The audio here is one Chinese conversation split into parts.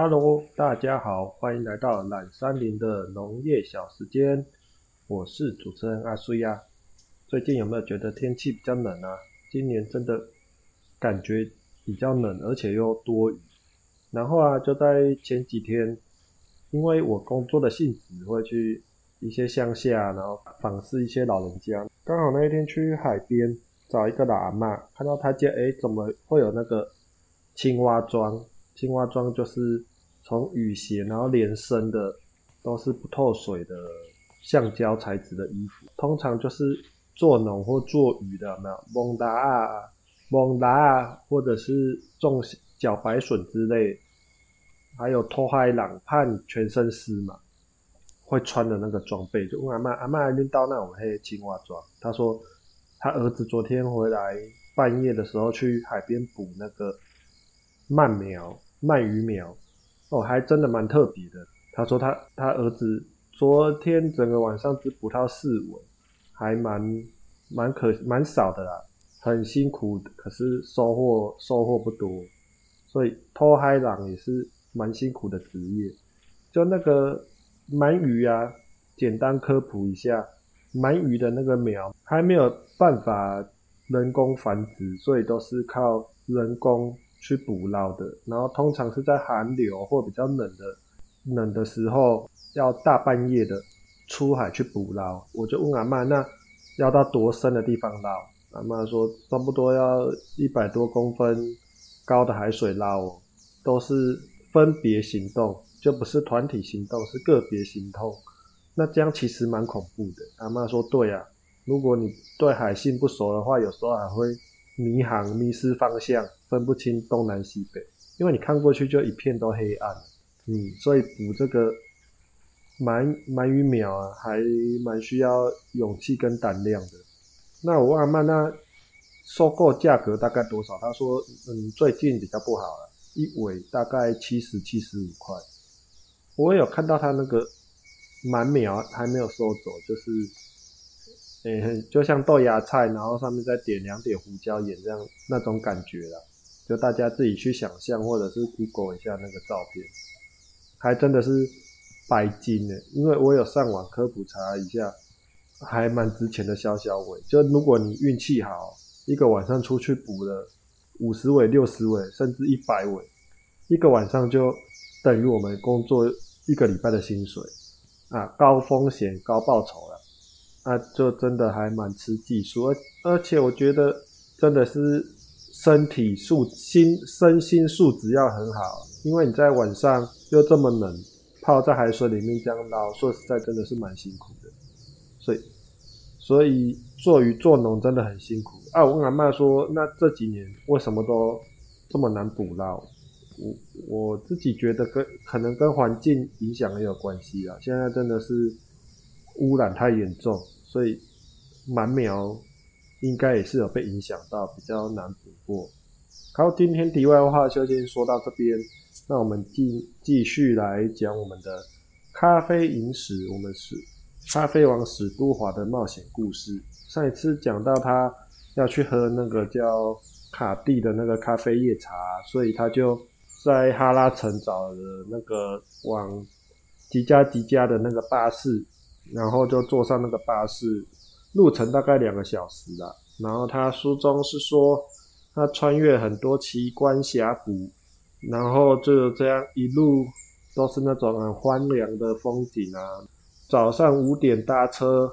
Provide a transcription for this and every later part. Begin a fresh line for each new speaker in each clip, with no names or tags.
Hello，大家好，欢迎来到懒山林的农业小时间。我是主持人阿苏呀。最近有没有觉得天气比较冷啊？今年真的感觉比较冷，而且又多雨。然后啊，就在前几天，因为我工作的性质会去一些乡下，然后访视一些老人家。刚好那一天去海边找一个老阿妈，看到他家，哎，怎么会有那个青蛙装？青蛙装就是从雨鞋，然后连身的，都是不透水的橡胶材质的衣服。通常就是做农或做鱼的，没有蒙达啊、蒙达啊，或者是种茭白笋之类，还有拖海浪，怕你全身湿嘛，会穿的那个装备。就问阿妈，阿妈拎到那种黑青蛙装。他说他儿子昨天回来半夜的时候去海边捕那个鳗苗。鳗鱼苗哦，还真的蛮特别的。他说他他儿子昨天整个晚上只捕到四尾，还蛮蛮可蛮少的啦，很辛苦，可是收获收获不多。所以偷海狼也是蛮辛苦的职业。就那个鳗鱼啊，简单科普一下，鳗鱼的那个苗还没有办法人工繁殖，所以都是靠人工。去捕捞的，然后通常是在寒流或比较冷的冷的时候，要大半夜的出海去捕捞。我就问阿妈，那要到多深的地方捞？阿妈说，差不多要一百多公分高的海水捞，都是分别行动，就不是团体行动，是个别行动。那这样其实蛮恐怖的。阿妈说，对啊，如果你对海性不熟的话，有时候还会。迷航、迷失方向，分不清东南西北，因为你看过去就一片都黑暗。嗯，所以捕这个鳗鳗鱼苗啊，还蛮需要勇气跟胆量的。那我问阿曼，那收购价格大概多少？他说，嗯，最近比较不好了，一尾大概七十、七十五块。我有看到他那个鳗苗还没有收走，就是。诶，就像豆芽菜，然后上面再点两点胡椒盐这样那种感觉啦，就大家自己去想象，或者是 Google 一下那个照片，还真的是白金呢。因为我有上网科普查一下，还蛮值钱的小小尾。就如果你运气好，一个晚上出去捕了五十尾、六十尾，甚至一百尾，一个晚上就等于我们工作一个礼拜的薪水啊！高风险高报酬了。那就真的还蛮吃技术，而而且我觉得真的是身体素心身心素质要很好，因为你在晚上又这么冷，泡在海水里面这样捞，说实在真的是蛮辛苦的。所以所以做鱼做农真的很辛苦啊！我跟阿妈说，那这几年为什么都这么难捕捞？我我自己觉得跟可能跟环境影响也有关系啊。现在真的是污染太严重。所以蛮苗应该也是有被影响到，比较难捕获。好，今天题外话就先说到这边。那我们继继续来讲我们的咖啡饮史，我们是咖啡王史都华的冒险故事。上一次讲到他要去喝那个叫卡蒂的那个咖啡叶茶，所以他就在哈拉城找了那个往吉加吉加的那个巴士。然后就坐上那个巴士，路程大概两个小时啦。然后他书中是说，他穿越很多奇观峡谷，然后就这样一路都是那种很荒凉的风景啊。早上五点搭车，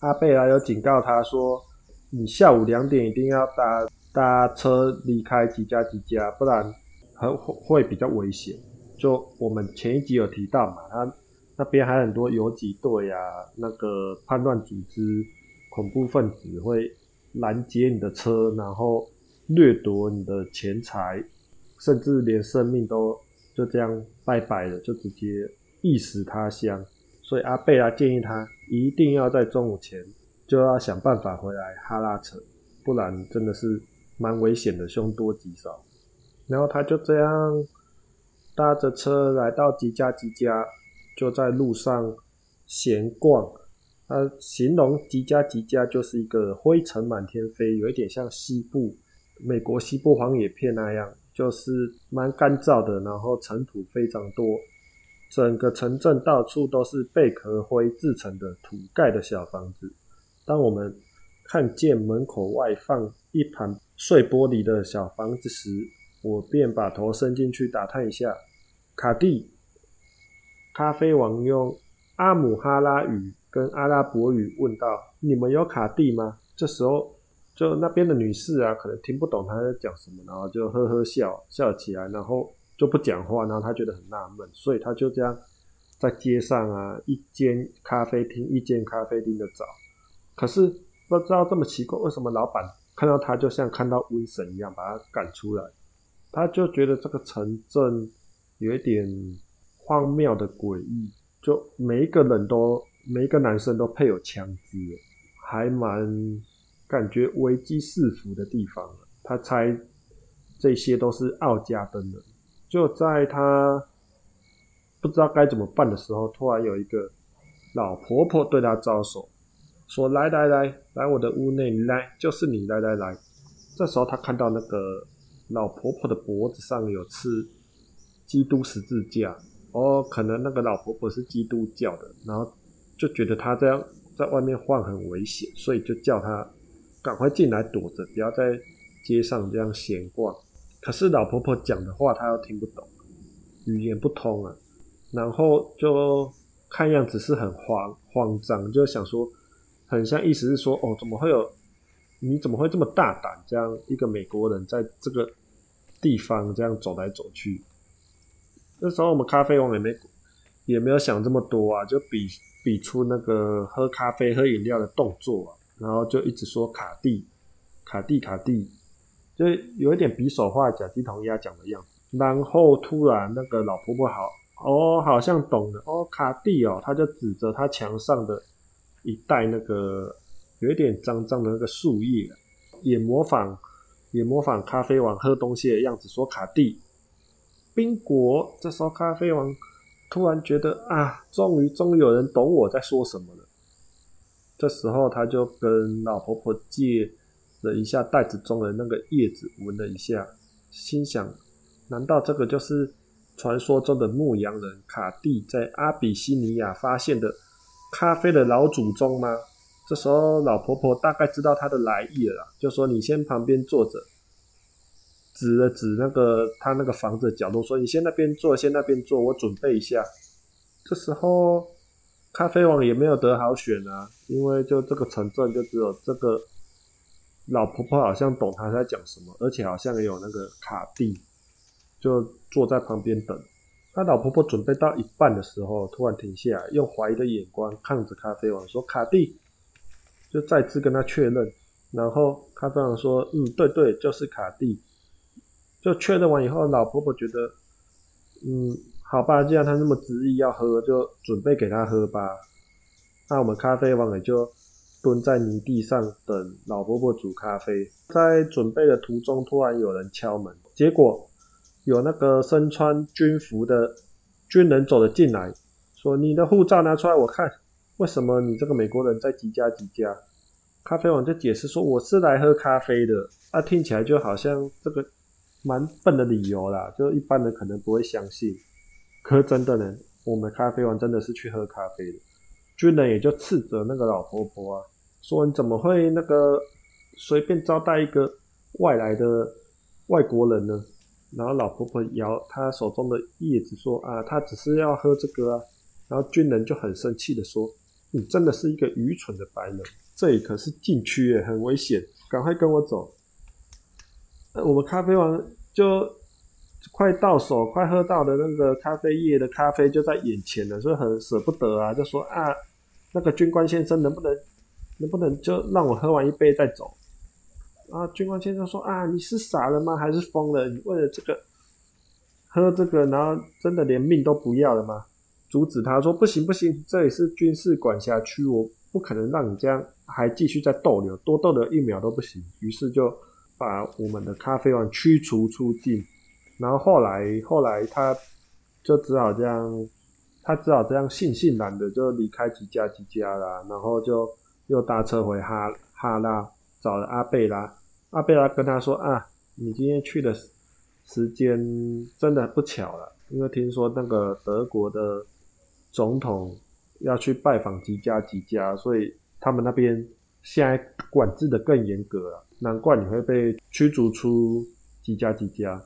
阿贝拉有警告他说，你下午两点一定要搭搭车离开吉加吉加，不然很会比较危险。就我们前一集有提到嘛，他。那边还很多游击队啊，那个叛乱组织、恐怖分子会拦截你的车，然后掠夺你的钱财，甚至连生命都就这样拜拜了，就直接意死他乡。所以阿贝拉建议他一定要在中午前就要想办法回来哈拉城，不然真的是蛮危险的，凶多吉少。然后他就这样搭着车来到吉加吉加。就在路上闲逛，他形容吉加吉加就是一个灰尘满天飞，有一点像西部美国西部荒野片那样，就是蛮干燥的，然后尘土非常多，整个城镇到处都是贝壳灰制成的土盖的小房子。当我们看见门口外放一盘碎玻璃的小房子时，我便把头伸进去打探一下。卡蒂，咖啡王用阿姆哈拉语跟阿拉伯语问道：“你们有卡蒂吗？”这时候，就那边的女士啊，可能听不懂他在讲什么，然后就呵呵笑笑起来，然后就不讲话，然后他觉得很纳闷，所以他就这样在街上啊，一间咖啡厅一间咖啡厅的找。可是不知道这么奇怪，为什么老板看到他就像看到瘟神一样把他赶出来？他就觉得这个城镇有一点荒谬的诡异，就每一个人都每一个男生都配有枪支。还蛮感觉危机四伏的地方他猜这些都是奥加登的。就在他不知道该怎么办的时候，突然有一个老婆婆对他招手，说：“来来来，来我的屋内来，就是你，来来来。”这时候他看到那个老婆婆的脖子上有刺基督十字架，哦，可能那个老婆婆是基督教的，然后就觉得他这样。在外面晃很危险，所以就叫他赶快进来躲着，不要在街上这样闲逛。可是老婆婆讲的话她又听不懂，语言不通啊。然后就看样子是很慌慌张，就想说，很像意思是说，哦，怎么会有？你怎么会这么大胆？这样一个美国人在这个地方这样走来走去？那时候我们咖啡王也没也没有想这么多啊，就比。比出那个喝咖啡、喝饮料的动作啊，然后就一直说卡蒂、卡蒂、卡蒂，就有一点比手画脚、鸡同鸭讲的样子。然后突然那个老婆婆好哦，好像懂了哦，卡蒂哦，他就指着他墙上的一袋那个有一点脏脏的那个树叶，也模仿也模仿咖啡王喝东西的样子说卡蒂冰果。这时候咖啡王。突然觉得啊，终于终于有人懂我在说什么。这时候，他就跟老婆婆借了一下袋子中的那个叶子，闻了一下，心想：难道这个就是传说中的牧羊人卡蒂在阿比西尼亚发现的咖啡的老祖宗吗？这时候，老婆婆大概知道他的来意了，就说：“你先旁边坐着。”指了指那个他那个房子的角落，说：“你先那边坐，先那边坐，我准备一下。”这时候，咖啡王也没有得好选啊，因为就这个城镇就只有这个老婆婆好像懂他在讲什么，而且好像也有那个卡蒂，就坐在旁边等。他老婆婆准备到一半的时候，突然停下来，用怀疑的眼光看着咖啡王，说：“卡蒂。”就再次跟他确认，然后咖啡王说：“嗯，对对，就是卡蒂。”就确认完以后，老婆婆觉得，嗯，好吧，既然他那么执意要喝，就准备给他喝吧。那我们咖啡王也就蹲在泥地上等老婆婆煮咖啡。在准备的途中，突然有人敲门，结果有那个身穿军服的军人走了进来，说：“你的护照拿出来，我看，为什么你这个美国人在几家几家？”咖啡王就解释说：“我是来喝咖啡的。”啊，听起来就好像这个。蛮笨的理由啦，就一般人可能不会相信。可是真的呢，我们咖啡王真的是去喝咖啡的。军人也就斥责那个老婆婆啊，说你怎么会那个随便招待一个外来的外国人呢？然后老婆婆摇她手中的叶子说啊，她只是要喝这个啊。然后军人就很生气的说，你真的是一个愚蠢的白人，这里可是禁区耶，很危险，赶快跟我走。我们咖啡王就快到手、快喝到的那个咖啡液的咖啡就在眼前了，所以很舍不得啊，就说啊，那个军官先生能不能能不能就让我喝完一杯再走？啊，军官先生说啊，你是傻了吗？还是疯了？你为了这个喝这个，然后真的连命都不要了吗？阻止他说不行不行，这里是军事管辖区，我不可能让你这样还继续在逗留，多逗留一秒都不行。于是就。把我们的咖啡王驱逐出境，然后后来后来他就只好这样，他只好这样悻悻然的就离开几家几家啦，然后就又搭车回哈哈拉找了阿贝拉，阿贝拉跟他说啊，你今天去的时间真的不巧了，因为听说那个德国的总统要去拜访吉家吉家，所以他们那边现在管制的更严格了，难怪你会被驱逐出吉家吉家。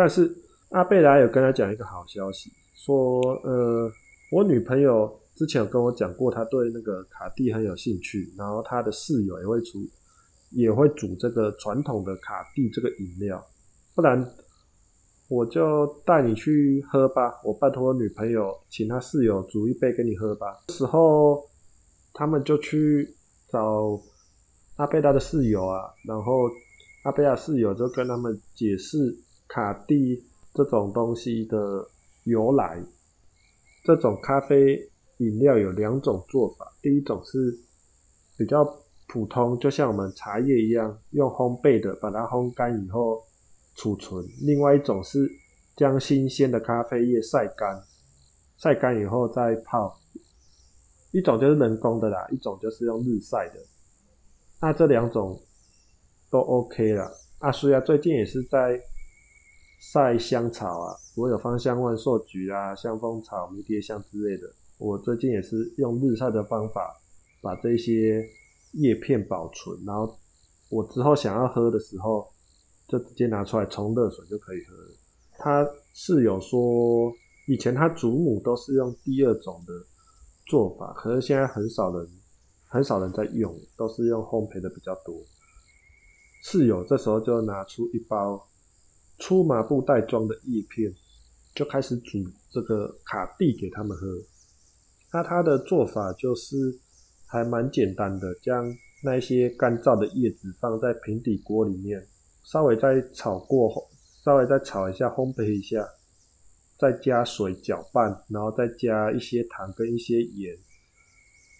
但是阿贝拉有跟他讲一个好消息，说呃，我女朋友之前有跟我讲过，她对那个卡蒂很有兴趣，然后她的室友也会煮，也会煮这个传统的卡蒂这个饮料，不然我就带你去喝吧，我拜托我女朋友请她室友煮一杯给你喝吧。时候他们就去找阿贝拉的室友啊，然后阿贝拉室友就跟他们解释。卡蒂这种东西的由来，这种咖啡饮料有两种做法。第一种是比较普通，就像我们茶叶一样，用烘焙的把它烘干以后储存；另外一种是将新鲜的咖啡叶晒干，晒干以后再泡。一种就是人工的啦，一种就是用日晒的。那这两种都 OK 了。阿苏亚最近也是在。晒香草啊，我有芳香万寿菊啊、香蜂草、迷迭香之类的。我最近也是用日晒的方法，把这些叶片保存，然后我之后想要喝的时候，就直接拿出来冲热水就可以喝。他室友说，以前他祖母都是用第二种的做法，可是现在很少人很少人在用，都是用烘焙的比较多。室友这时候就拿出一包。粗麻布袋装的叶片，就开始煮这个卡蒂给他们喝。那它的做法就是还蛮简单的，将那些干燥的叶子放在平底锅里面，稍微再炒过后，稍微再炒一下，烘焙一下，再加水搅拌，然后再加一些糖跟一些盐，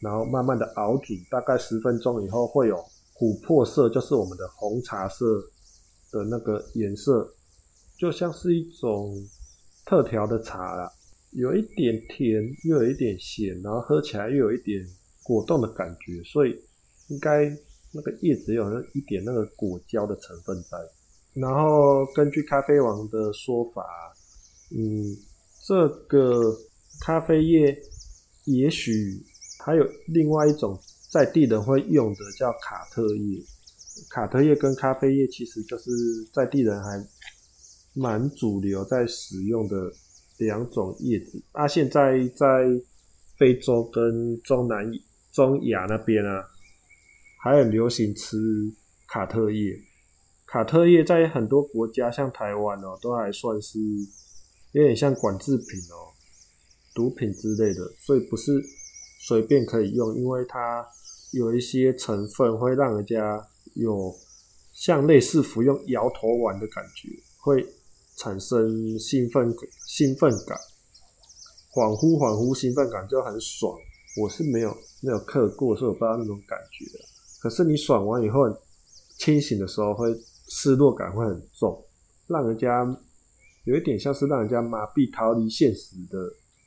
然后慢慢的熬煮，大概十分钟以后会有琥珀色，就是我们的红茶色的那个颜色。就像是一种特调的茶啦，有一点甜，又有一点咸，然后喝起来又有一点果冻的感觉，所以应该那个叶子有那一点那个果胶的成分在。然后根据咖啡王的说法，嗯，这个咖啡叶也许还有另外一种在地人会用的叫卡特叶。卡特叶跟咖啡叶其实就是在地人还。蛮主流在使用的两种叶子啊，现在在非洲跟中南中亚那边啊，还很流行吃卡特叶。卡特叶在很多国家，像台湾哦，都还算是有点像管制品哦，毒品之类的，所以不是随便可以用，因为它有一些成分会让人家有像类似服用摇头丸的感觉，会。产生兴奋兴奋感，恍惚恍惚兴奋感就很爽。我是没有没有刻过，所以我不知道那种感觉。可是你爽完以后，清醒的时候会失落感会很重，让人家有一点像是让人家麻痹、逃离现实的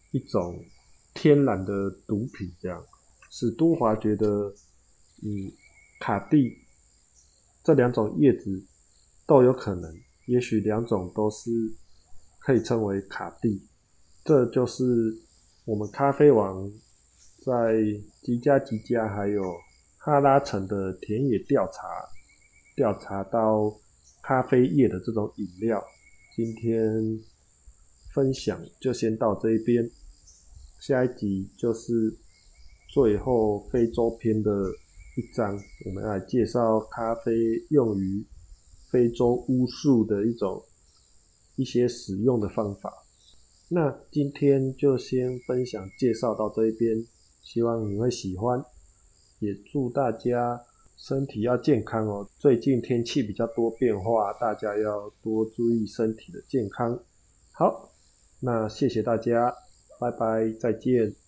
一种天然的毒品。这样，史都华觉得，嗯，卡蒂这两种叶子都有可能。也许两种都是可以称为卡蒂，这就是我们咖啡王在吉加吉加还有哈拉城的田野调查调查到咖啡叶的这种饮料。今天分享就先到这一边，下一集就是最后非洲篇的一章，我们来介绍咖啡用于。非洲巫术的一种一些使用的方法，那今天就先分享介绍到这一边，希望你会喜欢，也祝大家身体要健康哦。最近天气比较多变化，大家要多注意身体的健康。好，那谢谢大家，拜拜，再见。